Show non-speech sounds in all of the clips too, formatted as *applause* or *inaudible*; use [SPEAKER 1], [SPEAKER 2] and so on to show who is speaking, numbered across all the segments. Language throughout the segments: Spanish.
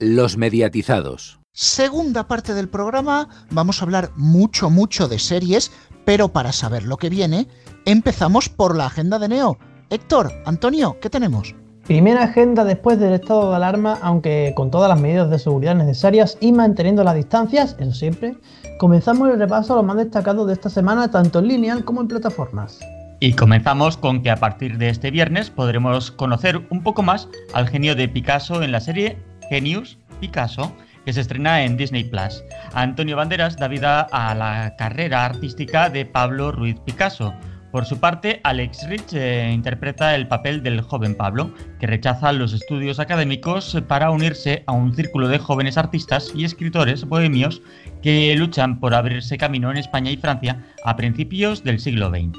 [SPEAKER 1] Los mediatizados.
[SPEAKER 2] Segunda parte del programa, vamos a hablar mucho, mucho de series, pero para saber lo que viene, empezamos por la agenda de Neo. Héctor, Antonio, ¿qué tenemos?
[SPEAKER 3] Primera agenda después del estado de alarma, aunque con todas las medidas de seguridad necesarias y manteniendo las distancias, eso siempre, comenzamos el repaso a lo más destacado de esta semana, tanto en lineal como en plataformas.
[SPEAKER 4] Y comenzamos con que a partir de este viernes podremos conocer un poco más al genio de Picasso en la serie Genius Picasso, que se estrena en Disney Plus. Antonio Banderas da vida a la carrera artística de Pablo Ruiz Picasso, por su parte, Alex Rich eh, interpreta el papel del joven Pablo, que rechaza los estudios académicos para unirse a un círculo de jóvenes artistas y escritores bohemios que luchan por abrirse camino en España y Francia a principios del siglo XX.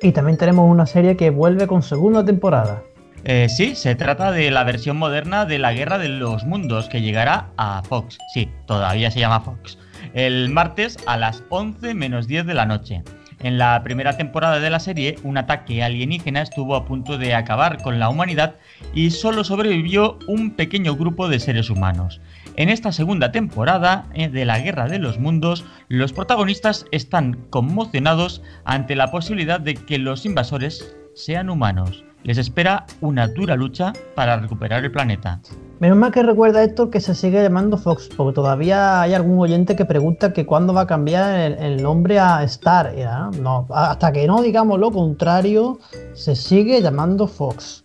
[SPEAKER 3] Y también tenemos una serie que vuelve con segunda temporada.
[SPEAKER 4] Eh, sí, se trata de la versión moderna de La Guerra de los Mundos que llegará a Fox. Sí, todavía se llama Fox. El martes a las 11 menos 10 de la noche. En la primera temporada de la serie, un ataque alienígena estuvo a punto de acabar con la humanidad y solo sobrevivió un pequeño grupo de seres humanos. En esta segunda temporada eh, de la Guerra de los Mundos, los protagonistas están conmocionados ante la posibilidad de que los invasores sean humanos. Les espera una dura lucha para recuperar el planeta.
[SPEAKER 3] Menos mal que recuerda Héctor que se sigue llamando Fox, porque todavía hay algún oyente que pregunta que cuándo va a cambiar el, nombre a Star. No, hasta que no digamos lo contrario, se sigue llamando Fox.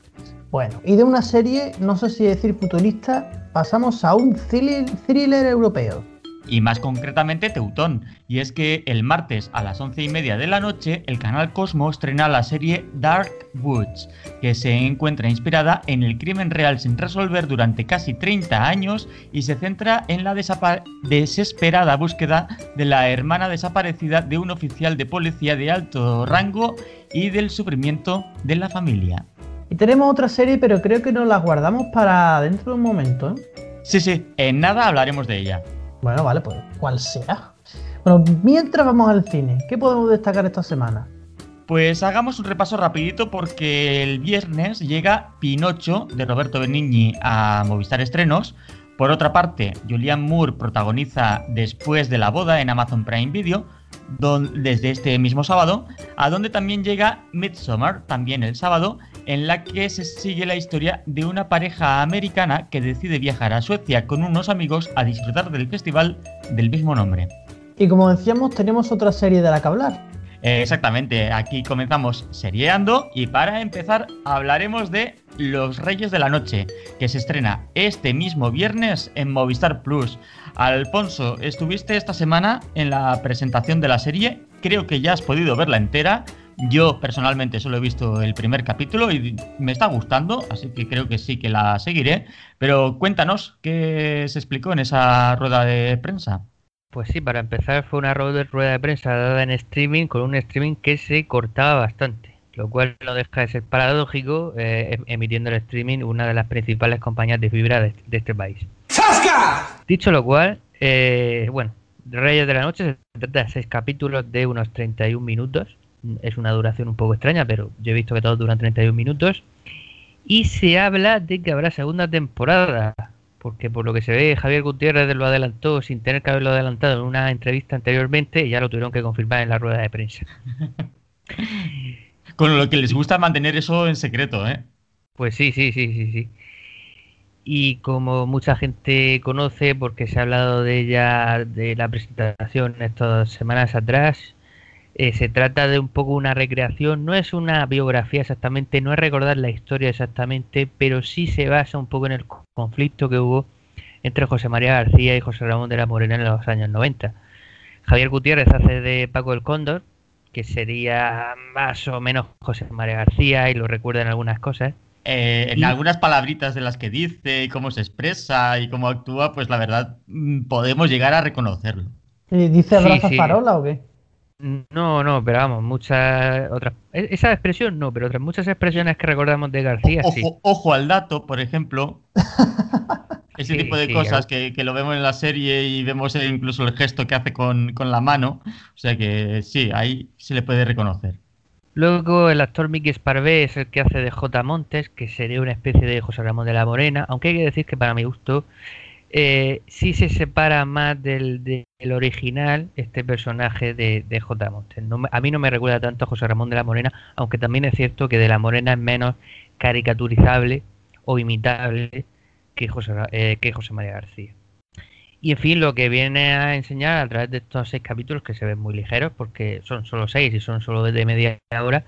[SPEAKER 3] Bueno, y de una serie, no sé si decir futurista, pasamos a un thriller europeo
[SPEAKER 4] y más concretamente Teutón. Y es que el martes a las once y media de la noche el canal Cosmo estrena la serie Dark Woods, que se encuentra inspirada en el crimen real sin resolver durante casi 30 años y se centra en la desesperada búsqueda de la hermana desaparecida de un oficial de policía de alto rango y del sufrimiento de la familia.
[SPEAKER 3] Y tenemos otra serie, pero creo que nos la guardamos para dentro de un momento. ¿eh?
[SPEAKER 4] Sí, sí, en nada hablaremos de ella.
[SPEAKER 3] Bueno, vale, pues cual sea. Bueno, mientras vamos al cine, ¿qué podemos destacar esta semana?
[SPEAKER 4] Pues hagamos un repaso rapidito porque el viernes llega Pinocho de Roberto Benigni a Movistar Estrenos. Por otra parte, Julian Moore protagoniza Después de la boda en Amazon Prime Video desde este mismo sábado, a donde también llega Midsommar, también el sábado, en la que se sigue la historia de una pareja americana que decide viajar a Suecia con unos amigos a disfrutar del festival del mismo nombre.
[SPEAKER 3] Y como decíamos, tenemos otra serie de la que hablar.
[SPEAKER 4] Eh, exactamente, aquí comenzamos serieando y para empezar hablaremos de Los Reyes de la Noche, que se estrena este mismo viernes en Movistar Plus. Alfonso, estuviste esta semana en la presentación de la serie, creo que ya has podido verla entera. Yo personalmente solo he visto el primer capítulo y me está gustando, así que creo que sí que la seguiré. Pero cuéntanos qué se explicó en esa rueda de prensa.
[SPEAKER 5] Pues sí, para empezar fue una rueda de prensa dada en streaming con un streaming que se cortaba bastante, lo cual no deja de ser paradójico eh, em, emitiendo el streaming una de las principales compañías de fibra de, este país. Dicho lo cual, eh, bueno, Reyes de la Noche se trata de seis capítulos de unos 31 minutos. Es una duración un poco extraña, pero yo he visto que todos duran 31 minutos. Y se habla de que habrá segunda temporada porque por lo que se ve Javier Gutiérrez lo adelantó sin tener que haberlo adelantado en una entrevista anteriormente y ya lo tuvieron que confirmar en la rueda de prensa. *laughs*
[SPEAKER 4] Con lo que les gusta mantener eso en secreto, ¿eh?
[SPEAKER 5] Pues sí, sí, sí, sí, sí. Y como mucha gente conoce, porque se ha hablado de ella, de la presentación estas semanas atrás, eh, se trata de un poco una recreación, no es una biografía exactamente, no es recordar la historia exactamente, pero sí se basa un poco en el conflicto que hubo entre José María García y José Ramón de la Morena en los años 90. Javier Gutiérrez hace de Paco el Cóndor, que sería más o menos José María García y lo recuerda en algunas cosas.
[SPEAKER 4] Eh, en algunas palabritas de las que dice y cómo se expresa y cómo actúa, pues la verdad mm, podemos llegar a reconocerlo.
[SPEAKER 3] ¿Dice abraza farola o qué?
[SPEAKER 5] No, no, pero vamos, muchas otras. E, esa expresión no, pero otras muchas expresiones que recordamos de García
[SPEAKER 4] ojo,
[SPEAKER 5] sí.
[SPEAKER 4] Ojo al dato, por ejemplo. *laughs* Ese tipo de cosas que, lo vemos en la serie y vemos incluso el gesto que hace con, la mano. O sea que sí, ahí se le puede reconocer.
[SPEAKER 5] Luego el actor Mickey Sparvé es el que hace de J. Montes, que sería una especie de José Ramón de la Morena, aunque hay que decir que para mi gusto eh, sí se separa más del, original este personaje de, J. Montes. No a mí no me recuerda tanto a José Ramón de la Morena, aunque también es cierto que de la Morena es menos caricaturizable o imitable que José, eh, que José María García. Y en fin, lo que viene a enseñar a través de estos seis capítulos, que se ven muy ligeros, porque son solo seis y son solo de media hora,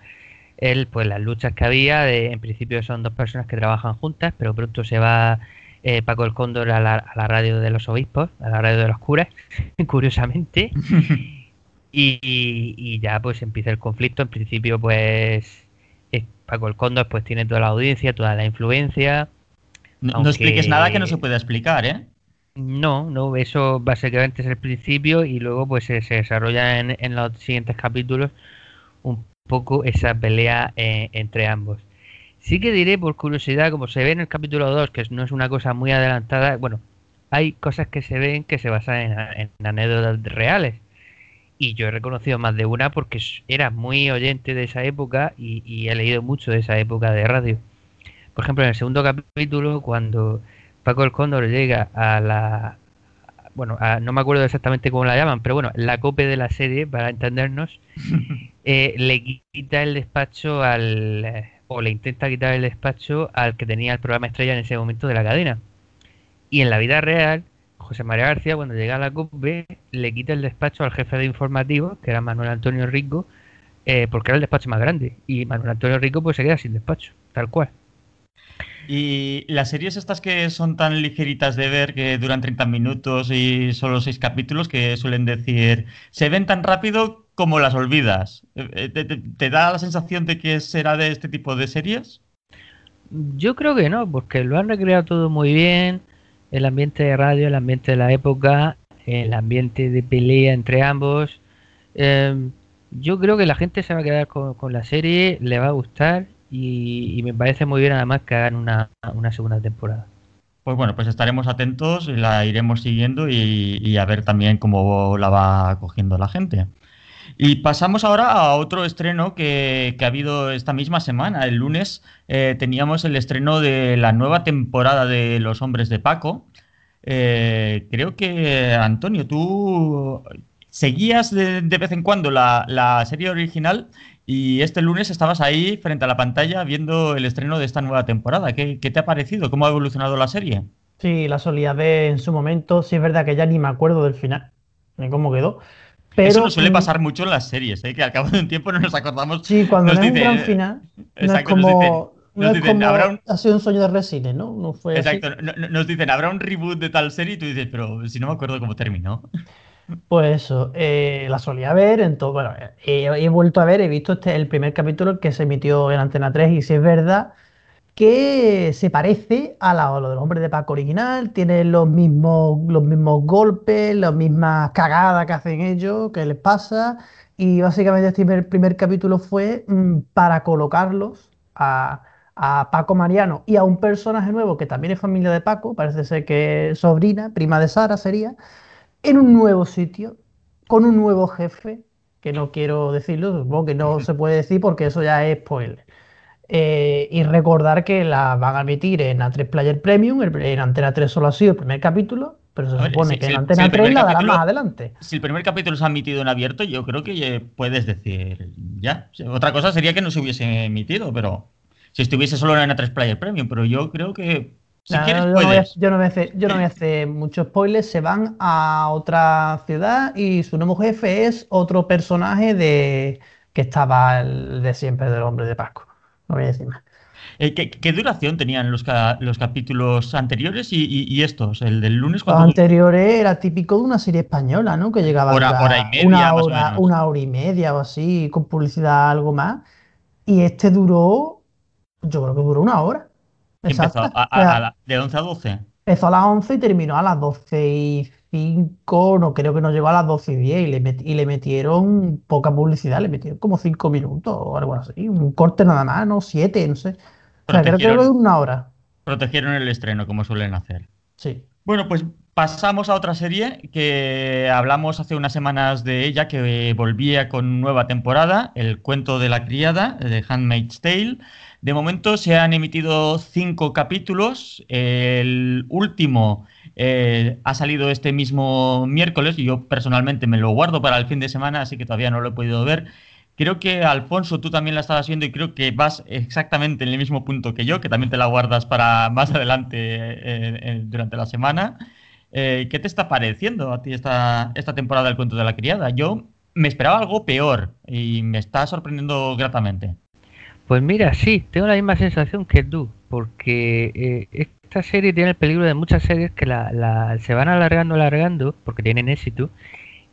[SPEAKER 5] él, pues las luchas que había, de- en principio son dos personas que trabajan juntas, pero pronto se va eh, Paco el Cóndor a la, a la radio de los obispos, a la radio de los curas, *laughs* curiosamente, *laughs* y, y- y ya pues empieza el conflicto. En principio, pues eh, Paco el Cóndor pues tiene toda la audiencia, toda la influencia.
[SPEAKER 4] No, no expliques nada que no se pueda explicar, ¿eh?
[SPEAKER 5] No, no, eso básicamente es el principio y luego pues se, se desarrolla en, en los siguientes capítulos un poco esa pelea eh, entre ambos. Sí que diré por curiosidad, como se ve en el capítulo 2, que no es una cosa muy adelantada, bueno, hay cosas que se ven que se basan en, en anécdotas reales. Y yo he reconocido más de una porque era muy oyente de esa época y, y he leído mucho de esa época de radio. Por ejemplo, en el segundo capítulo, cuando Paco el Cóndor llega a la... Bueno, a- no me acuerdo exactamente cómo la llaman, pero bueno, la cope de la serie, para entendernos, *laughs* eh, le quita el despacho al... o le intenta quitar el despacho al que tenía el programa estrella en ese momento de la cadena. Y en la vida real, José María García, cuando llega a la COPE, le quita el despacho al jefe de informativos, que era Manuel Antonio Rico, eh, porque era el despacho más grande. Y Manuel Antonio Rico pues se queda sin despacho, tal cual.
[SPEAKER 4] Y las series estas que son tan ligeritas de ver, que duran 30 minutos y solo 6 capítulos, que suelen decir, se ven tan rápido como las olvidas. Eh, eh, ¿Te, te- te da la sensación de que será de este tipo de series?
[SPEAKER 5] Yo creo que no, porque lo han recreado todo muy bien. El ambiente de radio, el ambiente de la época, el ambiente de pelea entre ambos. Eh, yo creo que la gente se va a quedar con, con la serie, le va a gustar y, y me parece muy bien además que hagan una, una segunda temporada.
[SPEAKER 4] Pues bueno, pues estaremos atentos, la iremos siguiendo y, y a ver también cómo la va cogiendo la gente. Y pasamos ahora a otro estreno que, ha habido esta misma semana. El lunes eh, teníamos el estreno de la nueva temporada de Los Hombres de Paco. Eh, creo que, Antonio, tú seguías de, de vez en cuando la, serie original y este lunes estabas ahí frente a la pantalla viendo el estreno de esta nueva temporada. ¿Qué, qué te ha parecido? ¿Cómo ha evolucionado la serie?
[SPEAKER 3] Sí, la solía ver en su momento. Sí, es verdad que ya ni me acuerdo del final, ni cómo quedó. Pero,
[SPEAKER 4] Eso nos suele
[SPEAKER 3] mm,
[SPEAKER 4] pasar mucho en las series, ¿eh? que al cabo de un tiempo no nos acordamos.
[SPEAKER 3] Sí, cuando
[SPEAKER 4] nos
[SPEAKER 3] no un gran final, no es
[SPEAKER 4] Exacto, nos
[SPEAKER 3] como,
[SPEAKER 4] dicen-
[SPEAKER 3] no
[SPEAKER 4] nos
[SPEAKER 3] es
[SPEAKER 4] dicen,
[SPEAKER 3] como
[SPEAKER 4] habrá un-
[SPEAKER 3] ha sido un sueño de Resines, ¿no? No fue así.
[SPEAKER 4] Exacto, no- nos dicen, habrá un reboot de tal serie y tú dices, pero si no me acuerdo cómo terminó.
[SPEAKER 3] Pues eso, eh, la solía ver, entonces, bueno, eh, he, he vuelto a ver, he visto este, el primer capítulo que se emitió en Antena 3 y si es verdad que se parece a, la, a lo del hombre de Paco original, tiene los mismos, los mismos golpes, las mismas cagadas que hacen ellos, que les pasa, y básicamente este primer, primer capítulo fue mm, para colocarlos a, a Paco Mariano y a un personaje nuevo que también es familia de Paco, parece ser que es sobrina, prima de Sara sería en un nuevo sitio, con un nuevo jefe, que no quiero decirlo, supongo que no *laughs* se puede decir porque eso ya es spoiler. Eh, y recordar que la van a emitir en A3 Player Premium, el- en Antena 3 solo ha sido el primer capítulo, pero se
[SPEAKER 4] ver,
[SPEAKER 3] supone
[SPEAKER 4] si-
[SPEAKER 3] que
[SPEAKER 4] si
[SPEAKER 3] en Antena
[SPEAKER 4] si el
[SPEAKER 3] 3
[SPEAKER 4] primer
[SPEAKER 3] la darán más adelante.
[SPEAKER 4] Si el primer capítulo se ha emitido en abierto, yo creo que eh, puedes decir ya. Otra cosa sería que no se hubiese emitido, pero si estuviese solo en A3 Player Premium, pero yo creo que si
[SPEAKER 3] Nah,
[SPEAKER 4] quieres
[SPEAKER 3] yo, no voy a,
[SPEAKER 4] puedes.
[SPEAKER 3] yo no voy a hacer, yo no voy a hacer muchos spoilers, se van a otra ciudad y su nuevo jefe es otro personaje de que estaba el de siempre del hombre de Paco. No voy a decir más.
[SPEAKER 4] Eh, ¿qué, qué duración tenían los, ca- los capítulos anteriores y, y- y estos? El del lunes
[SPEAKER 3] Los anteriores era típico de una serie española, ¿no? Que llegaba
[SPEAKER 4] Hora- hora y media,
[SPEAKER 3] una hora, una hora y media o así, con publicidad algo más. Y este duró, yo creo que duró una hora.
[SPEAKER 4] Empezó
[SPEAKER 3] Exacta.
[SPEAKER 4] a- a-
[SPEAKER 3] O sea,
[SPEAKER 4] a la- de 11 a 12.
[SPEAKER 3] empezó a las 11 y terminó a las 12 y 5, no creo que no llegó a las 12 y 10 y le, met- y le metieron poca publicidad, le metieron como 5 minutos o algo así, un corte nada más, no 7, no sé. O sea, creo que duró una hora.
[SPEAKER 4] Protegieron el estreno, como suelen hacer.
[SPEAKER 3] Sí.
[SPEAKER 4] Bueno, pues pasamos a otra serie que hablamos hace unas semanas de ella, que volvía con nueva temporada, El cuento de la criada, de Handmaid's Tale. De momento se han emitido cinco capítulos. El último eh, ha salido este mismo miércoles y yo personalmente me lo guardo para el fin de semana, así que todavía no lo he podido ver. Creo que Alfonso, tú también la estabas viendo y creo que vas exactamente en el mismo punto que yo, que también te la guardas para más *laughs* adelante eh, durante la semana. Eh, ¿Qué te está pareciendo a ti esta, esta temporada del cuento de la criada? Yo me esperaba algo peor y me está sorprendiendo gratamente.
[SPEAKER 5] Pues mira, sí, tengo la misma sensación que tú, porque eh, esta serie tiene el peligro de muchas series que la, se van alargando, alargando, porque tienen éxito,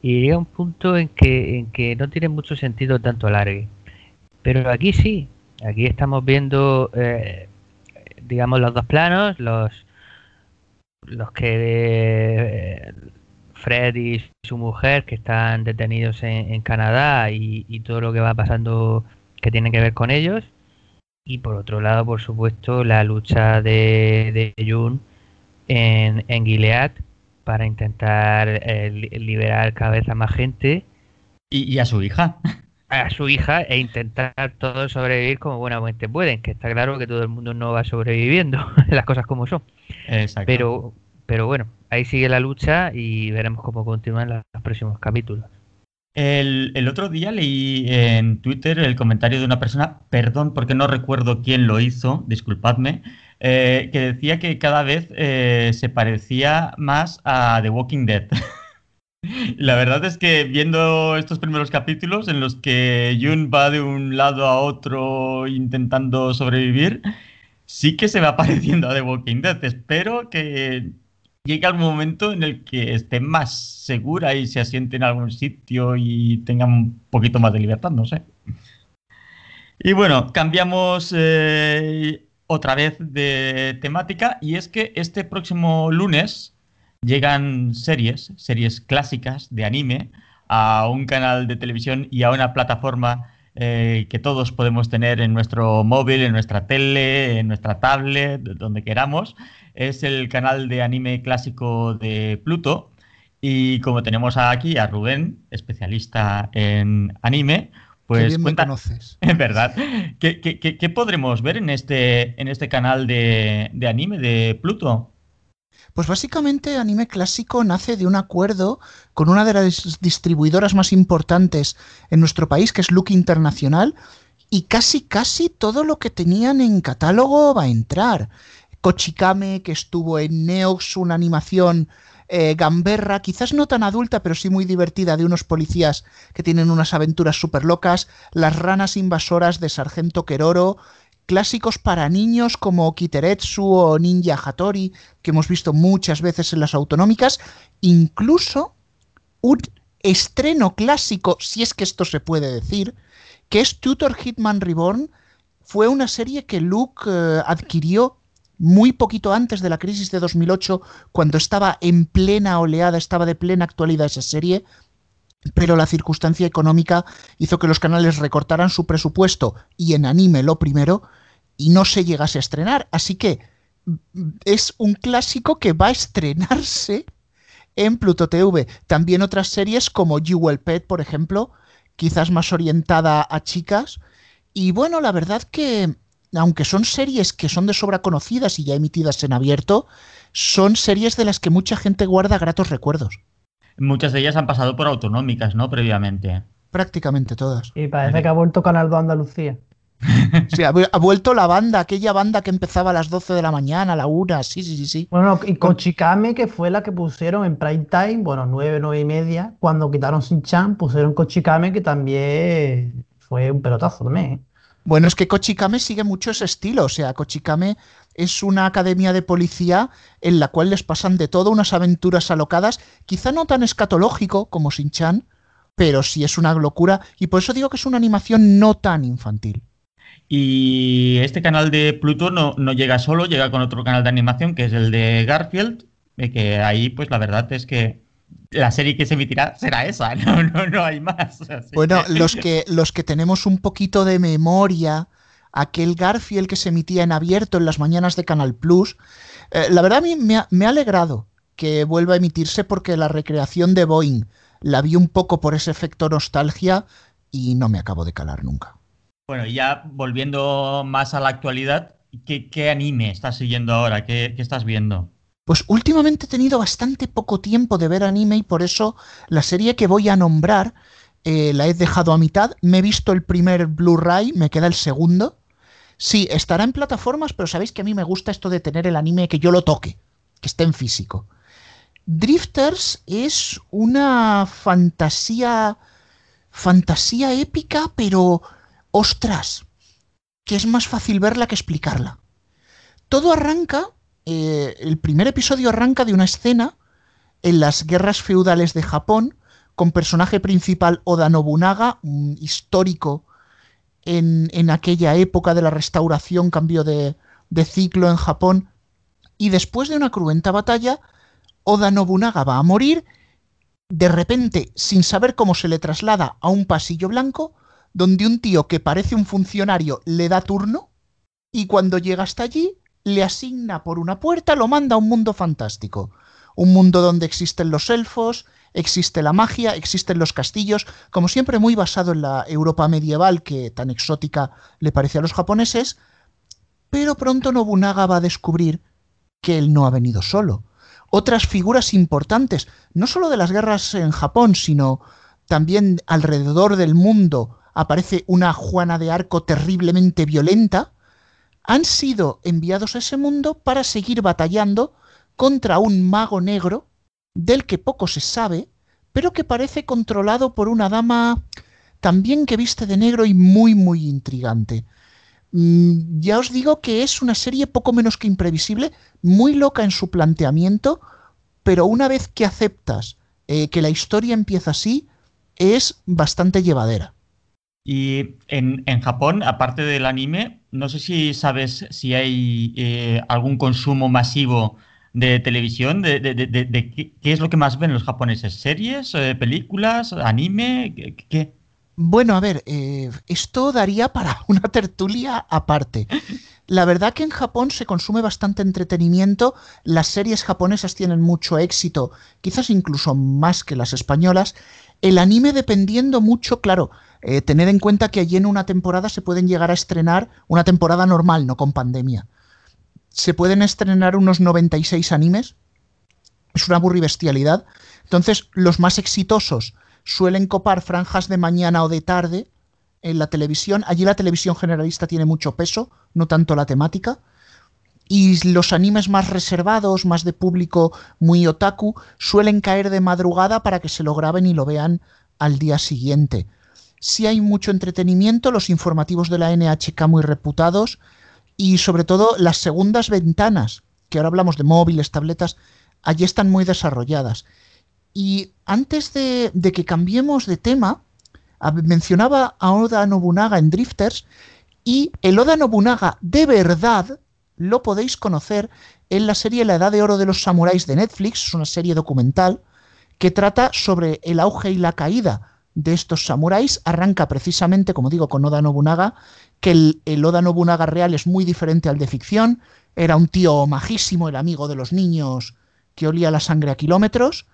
[SPEAKER 5] y llega un punto en que, en que no tiene mucho sentido tanto alargue. Pero aquí sí, aquí estamos viendo, eh, digamos, los dos planos, los, los que eh, Fred y su mujer que están detenidos en, Canadá y, todo lo que va pasando que tiene que ver con ellos. Y por otro lado, por supuesto, la lucha de, de Jun en, en Gilead para intentar eh, liberar cada vez a más gente.
[SPEAKER 4] Y, a su hija.
[SPEAKER 5] A su hija e intentar todos sobrevivir como buenamente pueden, que está claro que todo el mundo no va sobreviviendo, *laughs* las cosas como son. Exacto. Pero, pero bueno, ahí sigue la lucha y veremos cómo continúan los próximos capítulos.
[SPEAKER 4] El, otro día leí en Twitter el comentario de una persona, perdón porque no recuerdo quién lo hizo, disculpadme, eh, que decía que cada vez eh, se parecía más a The Walking Dead. *laughs* La verdad es que viendo estos primeros capítulos en los que Jun va de un lado a otro intentando sobrevivir, sí que se va *laughs* pareciendo a The Walking Dead. Espero que llegue algún momento en el que esté más segura y se asiente en algún sitio y tenga un poquito más de libertad, no sé. Y bueno, cambiamos eh, otra vez de temática y es que este próximo lunes llegan series, series clásicas de anime a un canal de televisión y a una plataforma eh, que todos podemos tener en nuestro móvil, en nuestra tele, en nuestra tablet, donde queramos. Es el canal de anime clásico de Pluto. Y como tenemos aquí a Rubén, especialista en anime, pues
[SPEAKER 2] bien conoces. *laughs*
[SPEAKER 4] Es verdad. ¿Qué, podremos ver en este, en este canal de, anime de Pluto?
[SPEAKER 2] Pues básicamente Anime Clásico nace de un acuerdo con una de las distribuidoras más importantes en nuestro país, que es Look Internacional, y casi casi todo lo que tenían en catálogo va a entrar. Kochikame, que estuvo en Neox, una animación eh, gamberra, quizás no tan adulta, pero sí muy divertida, de unos policías que tienen unas aventuras súper locas, Las ranas invasoras de Sargento Keroro, clásicos para niños como Kiteretsu o Ninja Hattori, que hemos visto muchas veces en las autonómicas, incluso un estreno clásico, si es que esto se puede decir, que es Tutor Hitman Reborn, fue una serie que Luke eh, adquirió muy poquito antes de la crisis de 2008, cuando estaba en plena oleada, estaba de plena actualidad esa serie, pero la circunstancia económica hizo que los canales recortaran su presupuesto y en anime lo primero y no se llegase a estrenar. Así que mm, es un clásico que va a estrenarse en Pluto TV. También otras series como Jewel Pet, por ejemplo, quizás más orientada a chicas. Y bueno, la verdad que aunque son series que son de sobra conocidas y ya emitidas en abierto, son series de las que mucha gente guarda gratos recuerdos.
[SPEAKER 4] Muchas de ellas han pasado por autonómicas, ¿no? Previamente.
[SPEAKER 2] Prácticamente todas.
[SPEAKER 3] Y parece que ha vuelto Canal 2 Andalucía. *laughs*
[SPEAKER 2] Sí, ha, vuelto la banda, aquella banda que empezaba a las 12 de la mañana, a la 1, sí, sí, sí, sí.
[SPEAKER 3] Bueno, y Cochicame, que fue la que pusieron en prime time, bueno, 9, 9 y media, cuando quitaron Sin Chan, pusieron Cochicame, que también fue un pelotazo también. ¿eh?
[SPEAKER 2] Bueno, es que Kochikame sigue mucho ese estilo, o sea, Kochikame es una academia de policía en la cual les pasan de todo, unas aventuras alocadas, quizá no tan escatológico como Shin-Chan, pero sí es una locura y por eso digo que es una animación no tan infantil.
[SPEAKER 4] Y este canal de Pluto no, no llega solo, llega con otro canal de animación que es el de Garfield, que ahí pues la verdad es que la serie que se emitirá será esa, *laughs* no, no, no hay más.
[SPEAKER 2] Bueno, *laughs* los que, los que tenemos un poquito de memoria, aquel Garfield que se emitía en abierto en las mañanas de Canal Plus, eh, la verdad a mí me ha, me ha alegrado que vuelva a emitirse porque la recreación de Boeing la vi un poco por ese efecto nostalgia y no me acabo de calar nunca.
[SPEAKER 4] Bueno, y ya volviendo más a la actualidad, ¿qué, qué anime estás siguiendo ahora? ¿Qué, ¿Qué, estás viendo?
[SPEAKER 2] Pues últimamente he tenido bastante poco tiempo de ver anime y por eso la serie que voy a nombrar eh, la he dejado a mitad. Me he visto el primer Blu-ray, me queda el segundo. Sí, estará en plataformas, pero sabéis que a mí me gusta esto de tener el anime que yo lo toque, que esté en físico. Drifters es una fantasía fantasía épica, pero ostras, que es más fácil verla que explicarla. Todo arranca eh, el primer episodio arranca de una escena en las guerras feudales de Japón, con personaje principal Oda Nobunaga, un histórico en, aquella época de la restauración, cambio de, de ciclo en Japón, y después de una cruenta batalla, Oda Nobunaga va a morir, de repente, sin saber cómo se le traslada a un pasillo blanco, donde un tío que parece un funcionario le da turno, y cuando llega hasta allí, le asigna por una puerta, lo manda a un mundo fantástico. Un mundo donde existen los elfos, existe la magia, existen los castillos, como siempre muy basado en la Europa medieval que tan exótica le parece a los japoneses, pero pronto Nobunaga va a descubrir que él no ha venido solo. Otras figuras importantes, no solo de las guerras en Japón, sino también alrededor del mundo, aparece una Juana de Arco terriblemente violenta, han sido enviados a ese mundo para seguir batallando contra un mago negro del que poco se sabe, pero que parece controlado por una dama también que viste de negro y muy muy intrigante. Mm, ya os digo que es una serie poco menos que imprevisible, muy loca en su planteamiento, pero una vez que aceptas eh, que la historia empieza así, es bastante llevadera.
[SPEAKER 4] Y en, Japón, aparte del anime, no sé si sabes si hay eh, algún consumo masivo de televisión, de, qué, es lo que más ven los japoneses, series, eh, películas, anime, qué.
[SPEAKER 2] Bueno, a ver, eh, esto daría para *laughs* una tertulia aparte. La verdad que en Japón se consume bastante entretenimiento, las series japonesas tienen mucho éxito, quizás incluso más que las españolas. El anime dependiendo mucho, claro, eh, tened en cuenta que allí en una temporada se pueden llegar a estrenar, una temporada normal, no con pandemia, se pueden estrenar unos 96 animes. Es una bestialidad. Entonces, los más exitosos suelen copar franjas de mañana o de tarde en la televisión. Allí la televisión generalista tiene mucho peso, no tanto la temática. Y los animes más reservados, más de público muy otaku, suelen caer de madrugada para que se lo graben y lo vean al día siguiente sí hay mucho entretenimiento, los informativos de la NHK muy reputados y sobre todo las segundas ventanas, que ahora hablamos de móviles, tabletas, allí están muy desarrolladas. Y antes de, que cambiemos de tema, mencionaba a Oda Nobunaga en Drifters y el Oda Nobunaga de verdad lo podéis conocer en la serie La Edad de Oro de los Samuráis de Netflix, es una serie documental que trata sobre el auge y la caída de estos samuráis arranca precisamente, como digo, con Oda Nobunaga, que el, Oda Nobunaga real es muy diferente al de ficción. Era un tío majísimo, el amigo de los niños que olía la sangre a kilómetros.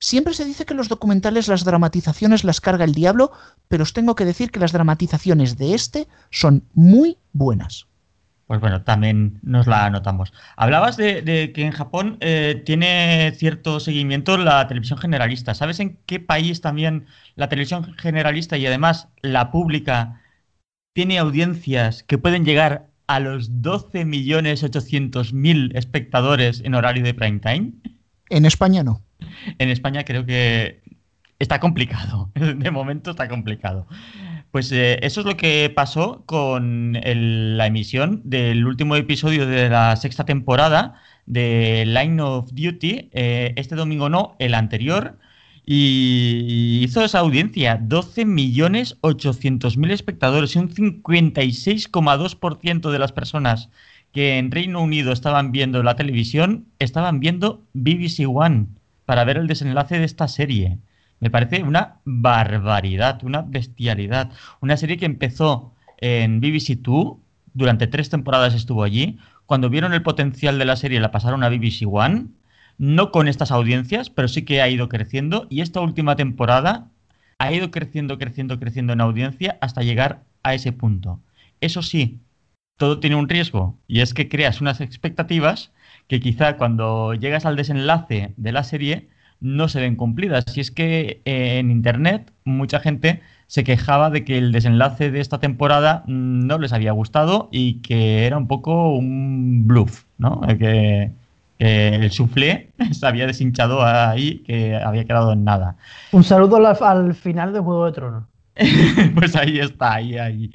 [SPEAKER 2] Siempre se dice que los documentales las dramatizaciones las carga el diablo, pero os tengo que decir que las dramatizaciones de este son muy buenas.
[SPEAKER 4] Pues bueno, también nos la anotamos. Hablabas de, que en Japón eh, tiene cierto seguimiento la televisión generalista. ¿Sabes en qué país también la televisión generalista y además la pública tiene audiencias que pueden llegar a los 12.800.000 espectadores en horario de prime time?
[SPEAKER 2] En España no.
[SPEAKER 4] En España creo que está complicado. *laughs* De momento está complicado. Pues eh, eso es lo que pasó con la emisión del último episodio de la sexta temporada de Line of Duty. Eh, este domingo no, el anterior. Y hizo esa audiencia, 12.800.000 espectadores y un 56,2% de las personas que en Reino Unido estaban viendo la televisión estaban viendo BBC One para ver el desenlace de esta serie. Me parece una barbaridad, una bestialidad. Una serie que empezó en BBC Two, durante tres temporadas estuvo allí. Cuando vieron el potencial de la serie la pasaron a BBC One, no con estas audiencias, pero sí que ha ido creciendo. Y esta última temporada ha ido creciendo, creciendo, creciendo en audiencia hasta llegar a ese punto. Eso sí, todo tiene un riesgo, y es que creas unas expectativas que quizá cuando llegas al desenlace de la serie no se ven cumplidas. Y es que eh, en Internet mucha gente se quejaba de que el desenlace de esta temporada no les había gustado y que era un poco un bluff, ¿no? Que, el soufflé *laughs* se había deshinchado ahí, que había quedado en nada.
[SPEAKER 3] Un saludo al, final de Juego de Tronos. *laughs*
[SPEAKER 4] pues ahí está, ahí, ahí.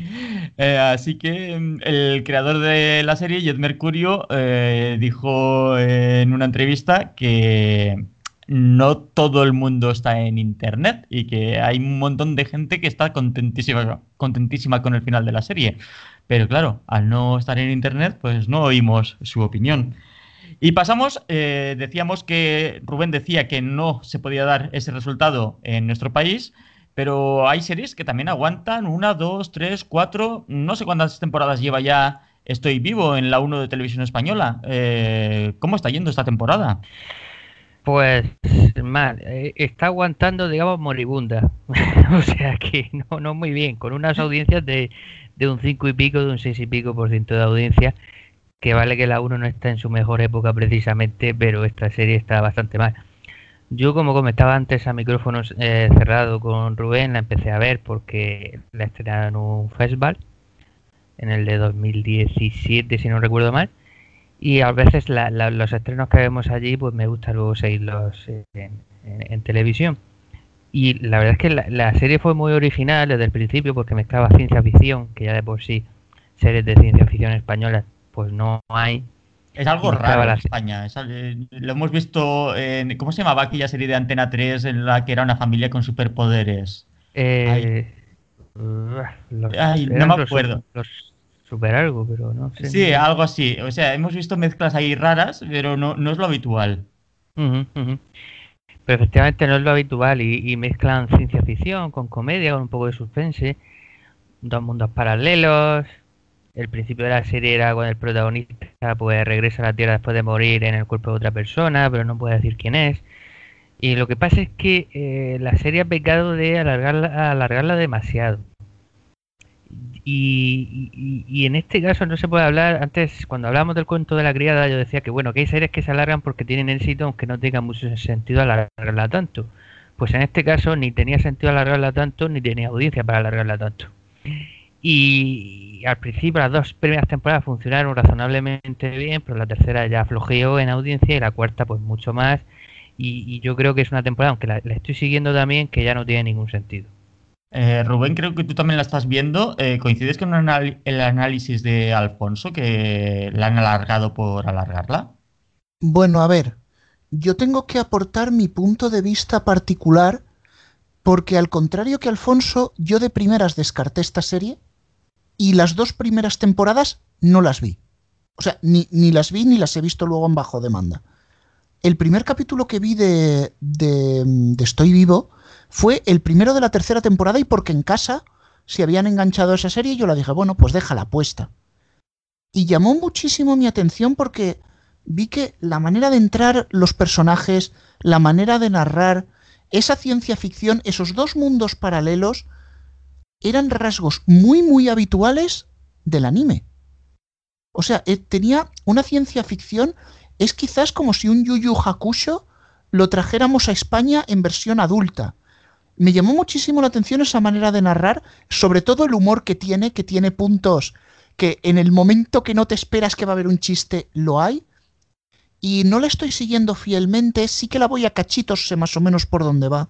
[SPEAKER 4] Eh, así que mm, el creador de la serie, Jet Mercurio, eh, dijo en una entrevista que no todo el mundo está en Internet y que hay un montón de gente que está contentísima, contentísima con el final de la serie. Pero claro, al no estar en Internet, pues no oímos su opinión. Y pasamos, eh, decíamos que Rubén decía que no se podía dar ese resultado en nuestro país, pero hay series que también aguantan una, dos, tres, cuatro, no sé cuántas temporadas lleva ya Estoy Vivo en la 1 de Televisión Española. Eh, ¿Cómo está yendo esta temporada?
[SPEAKER 5] Pues mal, eh, está aguantando, digamos, moribunda. *laughs* o sea que no, no muy bien, con unas audiencias de, de un 5 y pico, de un 6 y pico por ciento de audiencia, que vale que la 1 no está en su mejor época precisamente, pero esta serie está bastante mal. Yo, como comentaba antes a micrófonos eh, cerrado con Rubén, la empecé a ver porque la estrenaron en un festival, en el de 2017, si no recuerdo mal y a veces los estrenos que vemos allí pues me gusta luego seguirlos en, televisión y la verdad es que la, serie fue muy original desde el principio porque mezclaba ciencia ficción que ya de por sí series de ciencia ficción españolas pues no hay
[SPEAKER 4] es algo raro en España. lo hemos visto en. ¿Cómo se llamaba aquella serie de Antena 3 en la que era una familia con superpoderes?
[SPEAKER 5] Eh,
[SPEAKER 4] no me acuerdo
[SPEAKER 5] super algo, pero no sé.
[SPEAKER 4] Sí, algo así. O sea, hemos visto mezclas ahí raras, pero no, no es lo habitual.
[SPEAKER 5] Pero efectivamente no es lo habitual y, mezclan ciencia ficción con comedia, con un poco de suspense, dos mundos paralelos. El principio de la serie era cuando el protagonista pues regresa a la Tierra después de morir en el cuerpo de otra persona, pero no puede decir quién es. Y lo que pasa es que eh, la serie ha pecado de alargarla, alargarla demasiado. Y, en este caso no se puede hablar, antes cuando hablábamos del cuento de la criada yo decía que bueno, que hay series que se alargan porque tienen éxito aunque no tenga mucho sentido alargarla tanto. Pues en este caso ni tenía sentido alargarla tanto ni tenía audiencia para alargarla tanto. Y al principio las dos primeras temporadas funcionaron razonablemente bien, pero la tercera ya flojeó en audiencia y la cuarta pues mucho más. Y, yo creo que es una temporada, aunque la estoy siguiendo también, que ya no tiene ningún sentido.
[SPEAKER 4] Eh, Rubén, creo que tú también la estás viendo. Eh, ¿Coincides con el análisis de Alfonso que la han alargado por alargarla?
[SPEAKER 2] Bueno, a ver, yo tengo que aportar mi punto de vista particular porque al contrario que Alfonso, yo de primeras descarté esta serie y las dos primeras temporadas no las vi. O sea, ni, las vi ni las he visto luego en bajo demanda. El primer capítulo que vi de, de Estoy vivo fue el primero de la tercera temporada y porque en casa se habían enganchado a esa serie yo la dije, bueno, pues déjala puesta. Y llamó muchísimo mi atención porque vi que la manera de entrar los personajes, la manera de narrar, esa ciencia ficción, esos dos mundos paralelos, eran rasgos muy, muy habituales del anime. O sea, eh, tenía una ciencia ficción, es quizás como si un Yu Yu Hakusho lo trajéramos a España en versión adulta me llamó muchísimo la atención esa manera de narrar, sobre todo el humor que tiene, que tiene puntos que en el momento que no te esperas que va a haber un chiste, lo hay. Y no la estoy siguiendo fielmente, sí que la voy a cachitos, sé más o menos por dónde va.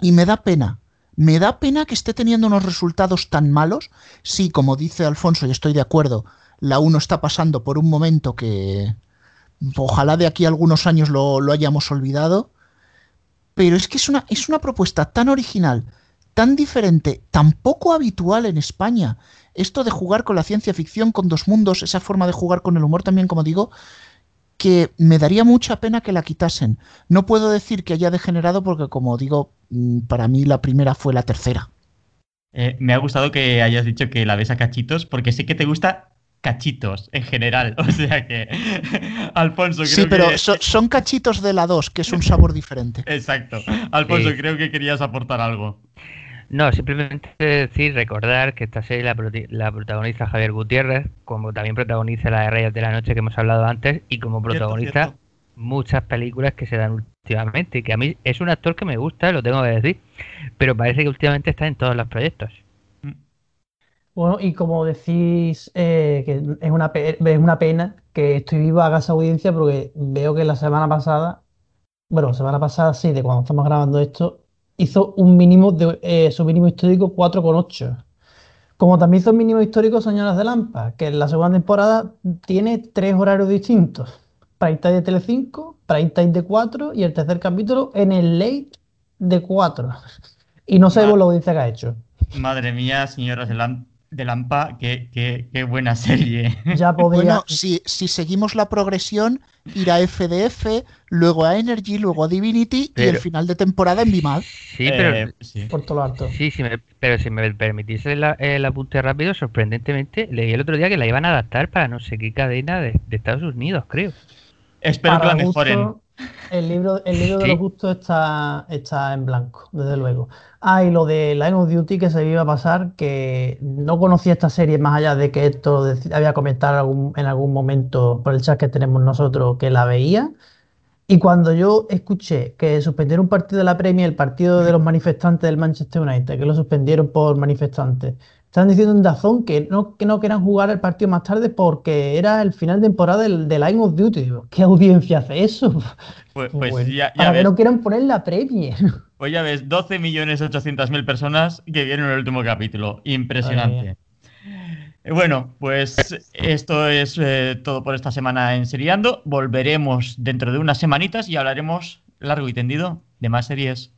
[SPEAKER 2] Y me da pena, me da pena que esté teniendo unos resultados tan malos. Sí, como dice Alfonso, y estoy de acuerdo, la 1 está pasando por un momento que ojalá de aquí a algunos años lo, lo hayamos olvidado pero es que es una, es una propuesta tan original, tan diferente, tan poco habitual en España. Esto de jugar con la ciencia ficción, con dos mundos, esa forma de jugar con el humor también, como digo, que me daría mucha pena que la quitasen. No puedo decir que haya degenerado porque, como digo, mm, para mí la primera fue la tercera.
[SPEAKER 4] Eh, me ha gustado que hayas dicho que la ves a cachitos, porque sé que te gusta cachitos en general. *laughs* O sea que, Alfonso, creo
[SPEAKER 2] Sí, pero son cachitos de la 2, que es un sabor diferente.
[SPEAKER 4] Exacto. Alfonso, creo que querías aportar algo.
[SPEAKER 5] No, simplemente decir, recordar que esta serie la, la protagoniza Javier Gutiérrez, como también protagoniza la de Reyes de la Noche que hemos hablado antes, y como protagoniza
[SPEAKER 4] cierto.
[SPEAKER 5] muchas películas que se dan últimamente. Y que a mí es un actor que me gusta, lo tengo que decir, pero parece que últimamente está en todos los proyectos.
[SPEAKER 3] Bueno, y como decís, eh, que es una, pe- es una pena que estoy viva haga esa audiencia porque veo que la semana pasada, bueno, semana pasada sí, de cuando estamos grabando esto, hizo un mínimo de eh, su mínimo histórico 4,8. Como también hizo el mínimo histórico Señoras de Lampa, que en la segunda temporada tiene tres horarios distintos. Prime Time de Telecinco, Prime Time de 4 y el tercer capítulo en el late de 4. Y no sabemos
[SPEAKER 4] Va.
[SPEAKER 3] la audiencia que ha hecho.
[SPEAKER 4] Madre mía, señoras de, Lam- de Lampa, qué, qué- qué buena serie.
[SPEAKER 3] Ya *laughs* podría...
[SPEAKER 2] Bueno, si, si seguimos la progresión, irá a FDF, luego a Energy, luego a Divinity y el final de temporada en Vimad.
[SPEAKER 5] Sí,
[SPEAKER 4] Eh,
[SPEAKER 5] pero
[SPEAKER 4] sí.
[SPEAKER 3] por todo lo alto.
[SPEAKER 5] Sí, sí, me- pero si me permitís el, el apunte rápido, sorprendentemente leí el otro día que la iban a adaptar para no sé qué cadena de, de Estados Unidos, creo.
[SPEAKER 4] Espero que la mejoren.
[SPEAKER 3] El libro, el libro de los gustos está, está en blanco, desde luego. Ah, y lo de Line of Duty que se iba a pasar, que no conocía esta serie más allá de que esto había comentado algún- en algún momento por el chat que tenemos nosotros que la veía. Y cuando yo escuché que suspendieron un partido de la Premier, el partido de los manifestantes del Manchester United, que lo suspendieron por manifestantes, estaban diciendo en Dazón que no, que no querían jugar el partido más tarde porque era el final de temporada del, de Line of Duty. ¿Qué audiencia hace eso? *laughs*
[SPEAKER 4] Pues, pues
[SPEAKER 3] Bueno,
[SPEAKER 4] ya, ya
[SPEAKER 3] para que no quieran poner la Premier. *laughs*
[SPEAKER 4] pues ya ves, 12.800.000 personas que vieron el último capítulo. Impresionante. Bueno, pues esto es eh, todo por esta semana en Seriando. Volveremos dentro de unas semanitas y hablaremos largo y tendido de más series.